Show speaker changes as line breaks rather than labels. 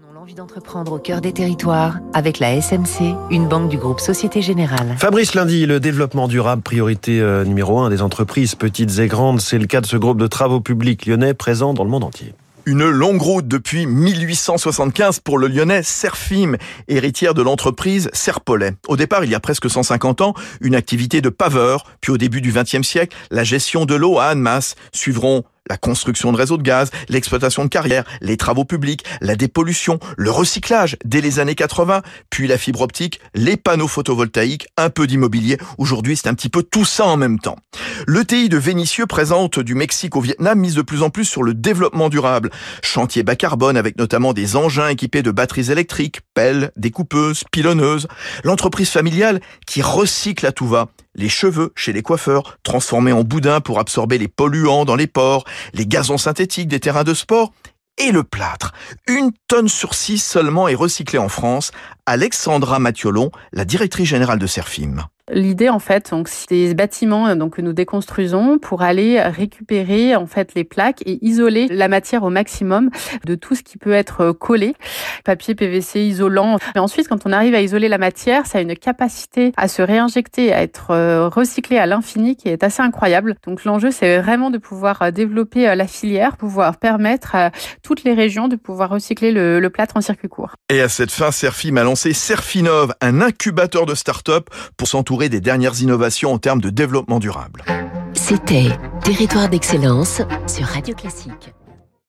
Donnons l'envie d'entreprendre au cœur des territoires avec la SMC, une banque du groupe Société Générale.
Fabrice Lundi, le développement durable, priorité euh, numéro un des entreprises petites et grandes. C'est le cas de ce groupe de travaux publics lyonnais présent dans le monde entier.
Une longue route depuis 1875 pour le lyonnais Serfim, héritière de l'entreprise Serpollet. Au départ, il y a presque 150 ans, une activité de paveur, puis au début du XXe siècle, la gestion de l'eau à Annemasse. Suivront la construction de réseaux de gaz, l'exploitation de carrières, les travaux publics, la dépollution, le recyclage dès les années 80, puis la fibre optique, les panneaux photovoltaïques, un peu d'immobilier. Aujourd'hui, c'est un petit peu tout ça en même temps. Le TI de Vénitieux présente du Mexique au Vietnam mise de plus en plus sur le développement durable. Chantier bas carbone avec notamment des engins équipés de batteries électriques, pelles, découpeuses, pilonneuses. L'entreprise familiale qui recycle à tout va les cheveux chez les coiffeurs, transformés en boudin pour absorber les polluants dans les ports, les gazons synthétiques des terrains de sport et le plâtre. Une tonne sur six seulement est recyclée en France. Alexandra Mathiolon, la directrice générale de Serfim.
L'idée, en fait, donc, c'est des bâtiments donc, que nous déconstruisons pour aller récupérer en fait les plaques et isoler la matière au maximum de tout ce qui peut être collé, papier, PVC, isolant. Et ensuite, quand on arrive à isoler la matière, ça a une capacité à se réinjecter, à être euh, recyclé à l'infini qui est assez incroyable. Donc l'enjeu, c'est vraiment de pouvoir euh, développer euh, la filière, pouvoir permettre à toutes les régions de pouvoir recycler le, le plâtre en circuit court.
Et à cette fin, Serfim a Serfinov, un incubateur de start-up pour s'entourer des dernières innovations en termes de développement durable.
C'était Territoire d'excellence sur Radio Classique.